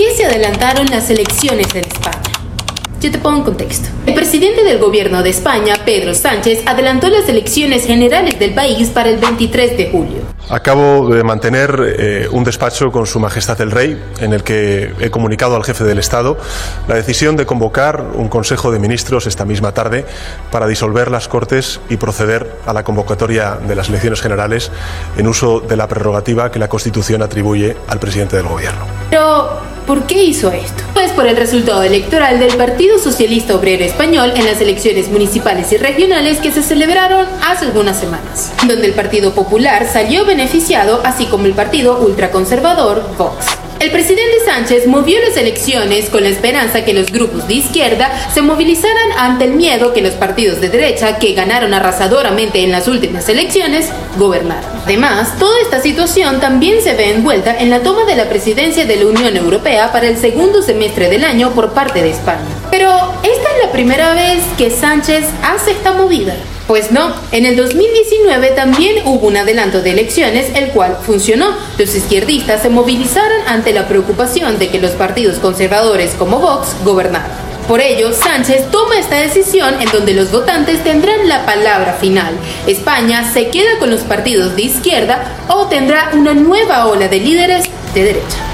qué se adelantaron las elecciones en España. Yo te pongo en contexto. El presidente del gobierno de España, Pedro Sánchez, adelantó las elecciones generales del país para el 23 de julio. Acabo de mantener eh, un despacho con Su Majestad el Rey en el que he comunicado al jefe del Estado la decisión de convocar un Consejo de Ministros esta misma tarde para disolver las Cortes y proceder a la convocatoria de las elecciones generales en uso de la prerrogativa que la Constitución atribuye al presidente del Gobierno. Pero, ¿por qué hizo esto? Pues por el resultado electoral del Partido Socialista Obrero Español en las elecciones municipales y regionales que se celebraron hace algunas semanas, donde el Partido Popular salió beneficiado, así como el partido ultraconservador Vox. El presidente Sánchez movió las elecciones con la esperanza que los grupos de izquierda se movilizaran ante el miedo que los partidos de derecha, que ganaron arrasadoramente en las últimas elecciones, gobernaran. Además, toda esta situación también se ve envuelta en la toma de la presidencia de la Unión Europea para el segundo semestre del año por parte de España. Pero, ¿esta es la primera vez que Sánchez hace esta movida? Pues no, en el 2019 también hubo un adelanto de elecciones, el cual funcionó. Los izquierdistas se movilizaron ante la preocupación de que los partidos conservadores como Vox gobernaran. Por ello, Sánchez toma esta decisión en donde los votantes tendrán la palabra final. España se queda con los partidos de izquierda o tendrá una nueva ola de líderes de derecha.